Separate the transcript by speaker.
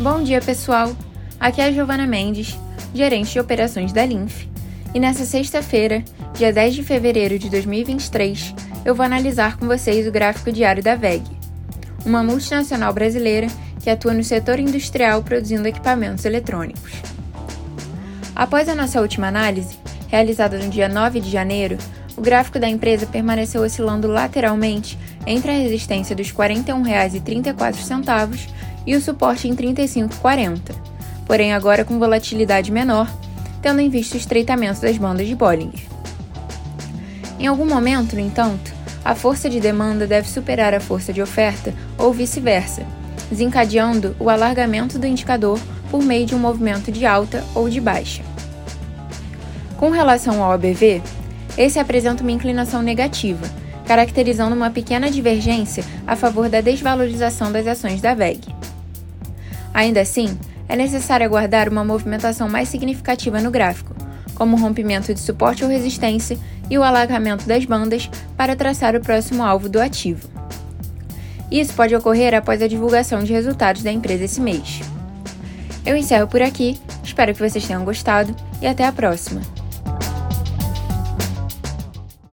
Speaker 1: Bom dia, pessoal! Aqui é a Giovana Mendes, gerente de operações da Linf, e nessa sexta-feira, dia 10 de fevereiro de 2023, eu vou analisar com vocês o gráfico diário da VEG, uma multinacional brasileira que atua no setor industrial produzindo equipamentos eletrônicos. Após a nossa última análise, realizada no dia 9 de janeiro, o gráfico da empresa permaneceu oscilando lateralmente entre a resistência dos R$ 41,34 e o suporte em R$ 35,40, porém agora com volatilidade menor, tendo em vista o estreitamento das bandas de Bollinger. Em algum momento, no entanto, a força de demanda deve superar a força de oferta ou vice-versa, desencadeando o alargamento do indicador por meio de um movimento de alta ou de baixa. Com relação ao ABV, esse apresenta uma inclinação negativa, caracterizando uma pequena divergência a favor da desvalorização das ações da VEG. Ainda assim, é necessário aguardar uma movimentação mais significativa no gráfico, como o rompimento de suporte ou resistência e o alargamento das bandas para traçar o próximo alvo do ativo. Isso pode ocorrer após a divulgação de resultados da empresa esse mês. Eu encerro por aqui, espero que vocês tenham gostado e até a próxima!